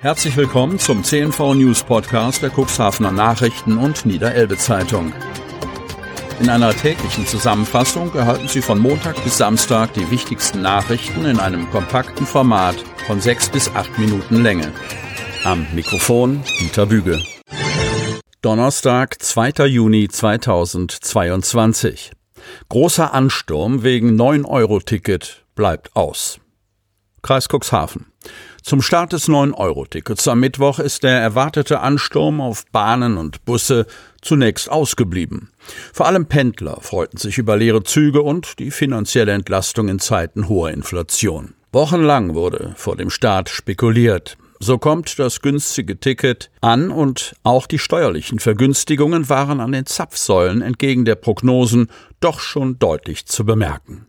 Herzlich willkommen zum CNV News Podcast der Cuxhavener Nachrichten und Niederelbe Zeitung. In einer täglichen Zusammenfassung erhalten Sie von Montag bis Samstag die wichtigsten Nachrichten in einem kompakten Format von sechs bis acht Minuten Länge. Am Mikrofon Dieter Büge. Donnerstag, 2. Juni 2022. Großer Ansturm wegen 9-Euro-Ticket bleibt aus. Kreis Cuxhaven. Zum Start des 9-Euro-Tickets am Mittwoch ist der erwartete Ansturm auf Bahnen und Busse zunächst ausgeblieben. Vor allem Pendler freuten sich über leere Züge und die finanzielle Entlastung in Zeiten hoher Inflation. Wochenlang wurde vor dem Start spekuliert. So kommt das günstige Ticket an und auch die steuerlichen Vergünstigungen waren an den Zapfsäulen entgegen der Prognosen doch schon deutlich zu bemerken.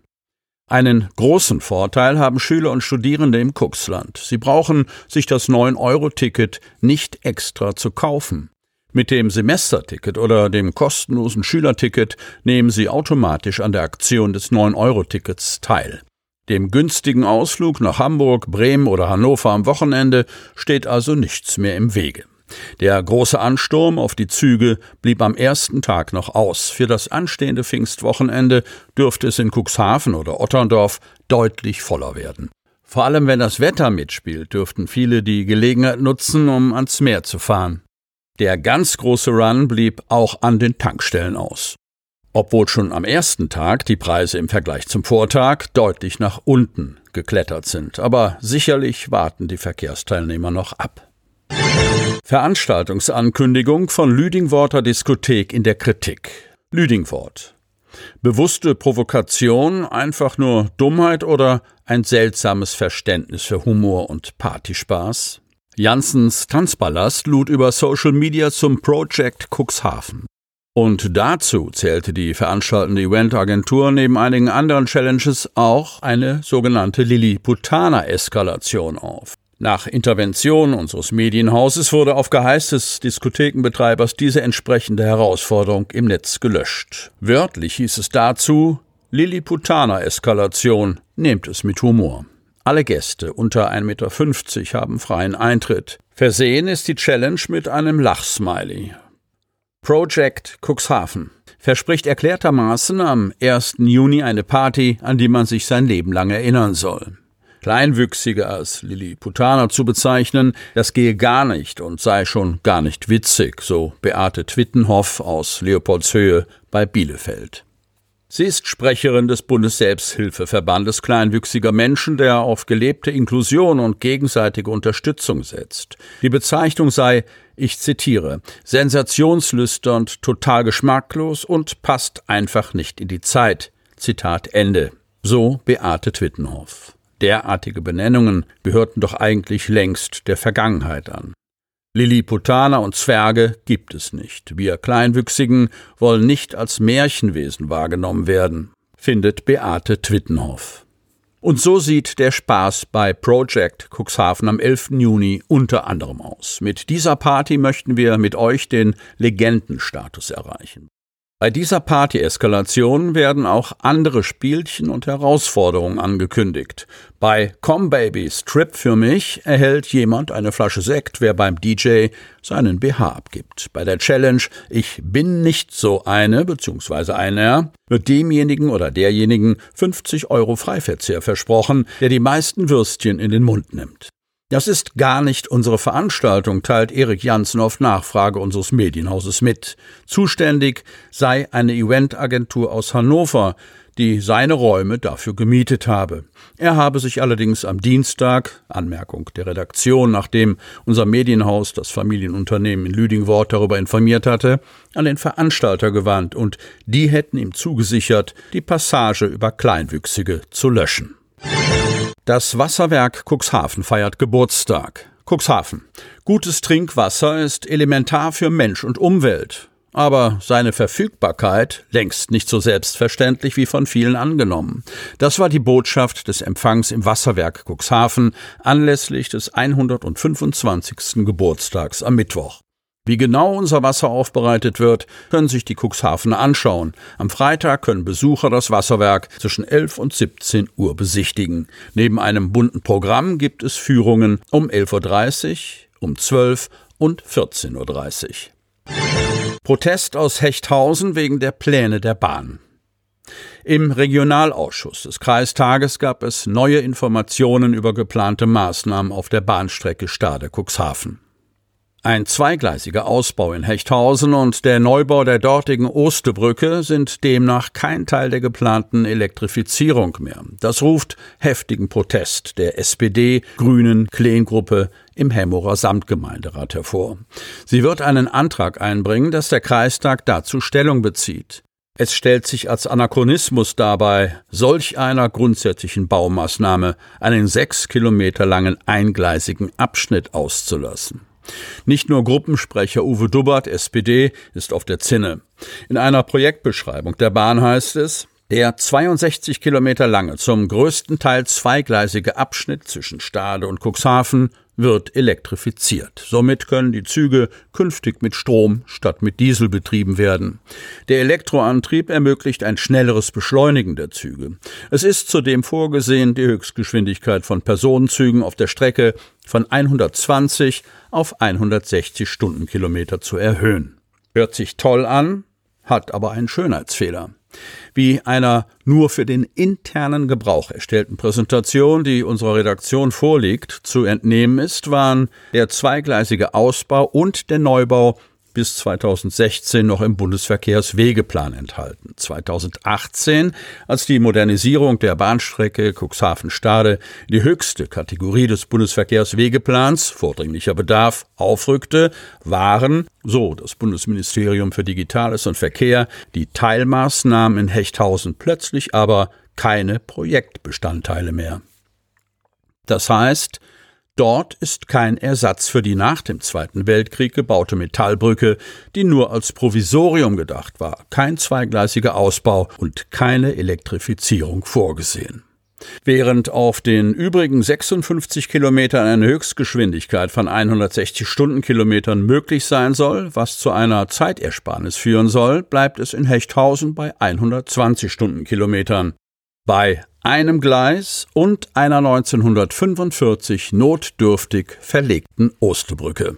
Einen großen Vorteil haben Schüler und Studierende im Kuxland. Sie brauchen sich das 9-Euro-Ticket nicht extra zu kaufen. Mit dem Semesterticket oder dem kostenlosen Schülerticket nehmen Sie automatisch an der Aktion des 9-Euro-Tickets teil. Dem günstigen Ausflug nach Hamburg, Bremen oder Hannover am Wochenende steht also nichts mehr im Wege. Der große Ansturm auf die Züge blieb am ersten Tag noch aus. Für das anstehende Pfingstwochenende dürfte es in Cuxhaven oder Otterndorf deutlich voller werden. Vor allem wenn das Wetter mitspielt, dürften viele die Gelegenheit nutzen, um ans Meer zu fahren. Der ganz große Run blieb auch an den Tankstellen aus. Obwohl schon am ersten Tag die Preise im Vergleich zum Vortag deutlich nach unten geklettert sind, aber sicherlich warten die Verkehrsteilnehmer noch ab. Veranstaltungsankündigung von Lüdingworter Diskothek in der Kritik. Lüdingwort. Bewusste Provokation, einfach nur Dummheit oder ein seltsames Verständnis für Humor und Partyspaß? Janssens Tanzballast lud über Social Media zum Project Cuxhaven. Und dazu zählte die veranstaltende Eventagentur neben einigen anderen Challenges auch eine sogenannte Lilliputaner-Eskalation auf. Nach Intervention unseres Medienhauses wurde auf Geheiß des Diskothekenbetreibers diese entsprechende Herausforderung im Netz gelöscht. Wörtlich hieß es dazu Lilliputaner-Eskalation, nehmt es mit Humor. Alle Gäste unter 1,50 Meter haben freien Eintritt. Versehen ist die Challenge mit einem Lachsmiley. Project Cuxhaven verspricht erklärtermaßen am 1. Juni eine Party, an die man sich sein Leben lang erinnern soll. Kleinwüchsige als Lilliputaner zu bezeichnen, das gehe gar nicht und sei schon gar nicht witzig, so Beate Twittenhoff aus Leopoldshöhe bei Bielefeld. Sie ist Sprecherin des Bundesselbsthilfeverbandes kleinwüchsiger Menschen, der auf gelebte Inklusion und gegenseitige Unterstützung setzt. Die Bezeichnung sei, ich zitiere, sensationslüsternd, total geschmacklos und passt einfach nicht in die Zeit. Zitat Ende. So Beate Twittenhoff. Derartige Benennungen gehörten doch eigentlich längst der Vergangenheit an. Lilliputaner und Zwerge gibt es nicht. Wir Kleinwüchsigen wollen nicht als Märchenwesen wahrgenommen werden, findet Beate Twittenhoff. Und so sieht der Spaß bei Project Cuxhaven am 11. Juni unter anderem aus. Mit dieser Party möchten wir mit euch den Legendenstatus erreichen. Bei dieser Party-Eskalation werden auch andere Spielchen und Herausforderungen angekündigt. Bei Come Baby Strip für mich erhält jemand eine Flasche Sekt, wer beim DJ seinen BH abgibt. Bei der Challenge Ich bin nicht so eine bzw. einer wird demjenigen oder derjenigen 50 Euro Freiverzehr versprochen, der die meisten Würstchen in den Mund nimmt. Das ist gar nicht unsere Veranstaltung, teilt Erik Janssen auf Nachfrage unseres Medienhauses mit. Zuständig sei eine Eventagentur aus Hannover, die seine Räume dafür gemietet habe. Er habe sich allerdings am Dienstag, Anmerkung der Redaktion, nachdem unser Medienhaus das Familienunternehmen in Lüdingwort darüber informiert hatte, an den Veranstalter gewandt und die hätten ihm zugesichert, die Passage über Kleinwüchsige zu löschen. Das Wasserwerk Cuxhaven feiert Geburtstag. Cuxhaven. Gutes Trinkwasser ist elementar für Mensch und Umwelt. Aber seine Verfügbarkeit längst nicht so selbstverständlich wie von vielen angenommen. Das war die Botschaft des Empfangs im Wasserwerk Cuxhaven anlässlich des 125. Geburtstags am Mittwoch. Wie genau unser Wasser aufbereitet wird, können sich die Cuxhavener anschauen. Am Freitag können Besucher das Wasserwerk zwischen 11 und 17 Uhr besichtigen. Neben einem bunten Programm gibt es Führungen um 11.30 Uhr, um 12 Uhr und 14.30 Uhr. Protest aus Hechthausen wegen der Pläne der Bahn. Im Regionalausschuss des Kreistages gab es neue Informationen über geplante Maßnahmen auf der Bahnstrecke Stade-Cuxhaven. Ein zweigleisiger Ausbau in Hechthausen und der Neubau der dortigen Ostebrücke sind demnach kein Teil der geplanten Elektrifizierung mehr. Das ruft heftigen Protest der SPD, Grünen, Kleengruppe im Hemmerer Samtgemeinderat hervor. Sie wird einen Antrag einbringen, dass der Kreistag dazu Stellung bezieht. Es stellt sich als Anachronismus dabei, solch einer grundsätzlichen Baumaßnahme einen sechs Kilometer langen eingleisigen Abschnitt auszulassen. Nicht nur Gruppensprecher Uwe Dubbert, SPD, ist auf der Zinne. In einer Projektbeschreibung der Bahn heißt es, der 62 Kilometer lange, zum größten Teil zweigleisige Abschnitt zwischen Stade und Cuxhaven wird elektrifiziert. Somit können die Züge künftig mit Strom statt mit Diesel betrieben werden. Der Elektroantrieb ermöglicht ein schnelleres Beschleunigen der Züge. Es ist zudem vorgesehen, die Höchstgeschwindigkeit von Personenzügen auf der Strecke von 120 auf 160 Stundenkilometer zu erhöhen. Hört sich toll an, hat aber einen Schönheitsfehler wie einer nur für den internen Gebrauch erstellten Präsentation, die unserer Redaktion vorliegt, zu entnehmen ist, waren der zweigleisige Ausbau und der Neubau bis 2016 noch im Bundesverkehrswegeplan enthalten. 2018, als die Modernisierung der Bahnstrecke Cuxhaven-Stade die höchste Kategorie des Bundesverkehrswegeplans, vordringlicher Bedarf, aufrückte, waren, so das Bundesministerium für Digitales und Verkehr, die Teilmaßnahmen in Hechthausen plötzlich aber keine Projektbestandteile mehr. Das heißt, Dort ist kein Ersatz für die nach dem Zweiten Weltkrieg gebaute Metallbrücke, die nur als Provisorium gedacht war, kein zweigleisiger Ausbau und keine Elektrifizierung vorgesehen. Während auf den übrigen 56 Kilometern eine Höchstgeschwindigkeit von 160 Stundenkilometern möglich sein soll, was zu einer Zeitersparnis führen soll, bleibt es in Hechthausen bei 120 Stundenkilometern. Bei einem Gleis und einer 1945 notdürftig verlegten Osterbrücke.